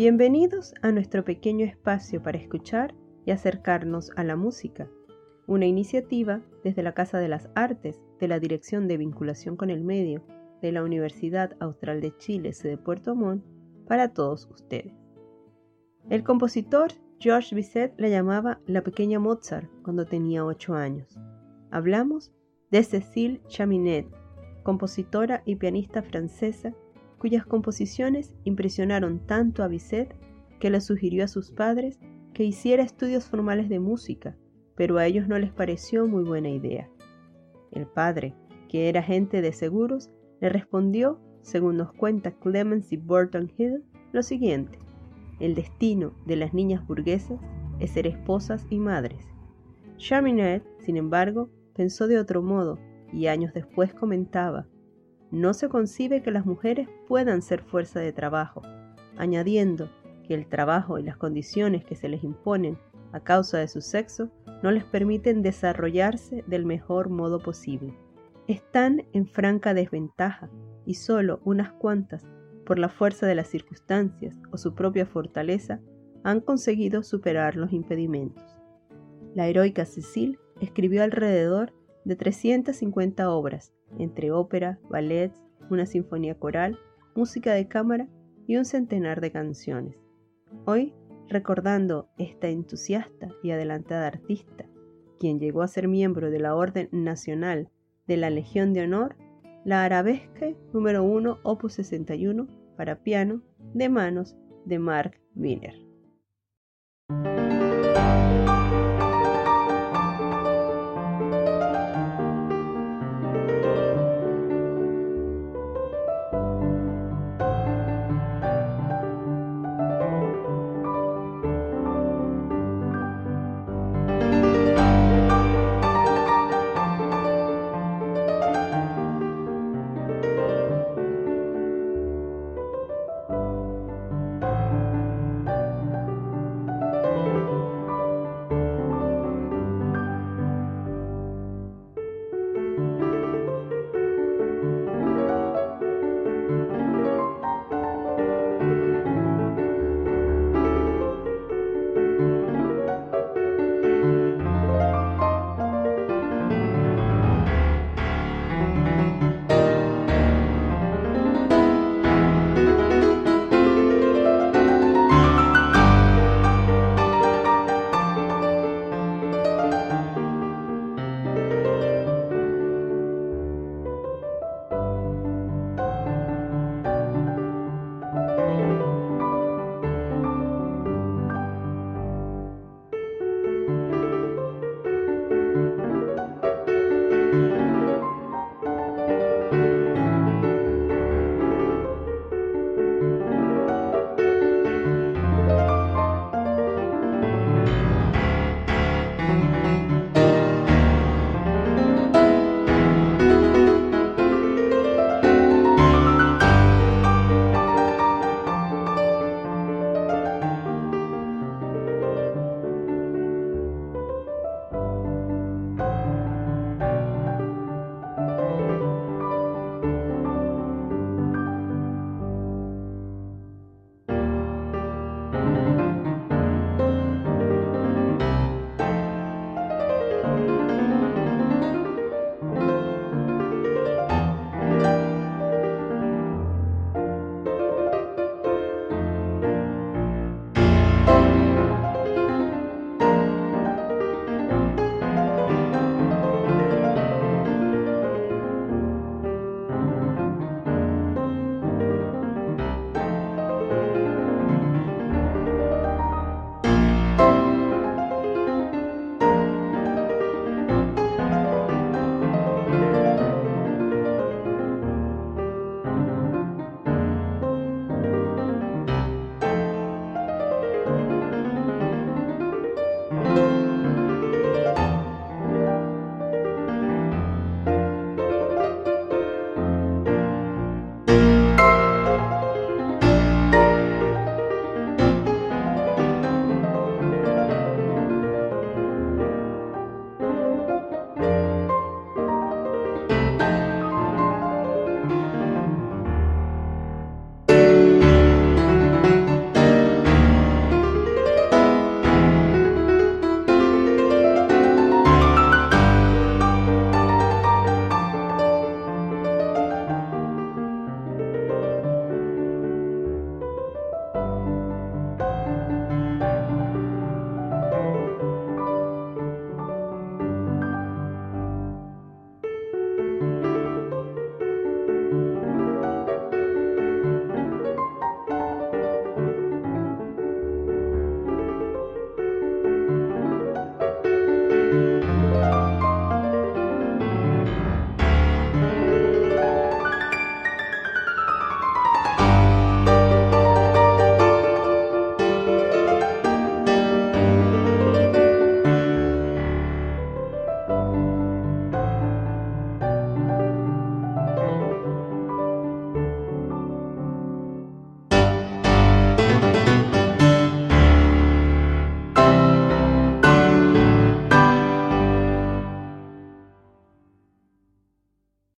Bienvenidos a nuestro pequeño espacio para escuchar y acercarnos a la música, una iniciativa desde la Casa de las Artes de la Dirección de Vinculación con el Medio de la Universidad Austral de Chile, sede Puerto Montt, para todos ustedes. El compositor Georges Bizet la llamaba la pequeña Mozart cuando tenía 8 años. Hablamos de Cécile Chaminet, compositora y pianista francesa cuyas composiciones impresionaron tanto a Bizet que le sugirió a sus padres que hiciera estudios formales de música, pero a ellos no les pareció muy buena idea. El padre, que era agente de seguros, le respondió, según nos cuenta Clemency Burton Hill, lo siguiente: El destino de las niñas burguesas es ser esposas y madres. Chaminet, sin embargo, pensó de otro modo y años después comentaba: No se concibe que las mujeres puedan ser fuerza de trabajo, añadiendo que el trabajo y las condiciones que se les imponen a causa de su sexo no les permiten desarrollarse del mejor modo posible. Están en franca desventaja y solo unas cuantas, por la fuerza de las circunstancias o su propia fortaleza, han conseguido superar los impedimentos. La heroica Cecil escribió alrededor de 350 obras, entre ópera, ballets, una sinfonía coral, música de cámara y un centenar de canciones. Hoy, recordando esta entusiasta y adelantada artista, quien llegó a ser miembro de la Orden Nacional de la Legión de Honor, la Arabesque número 1, opus 61, para piano, de manos de Mark Wiener.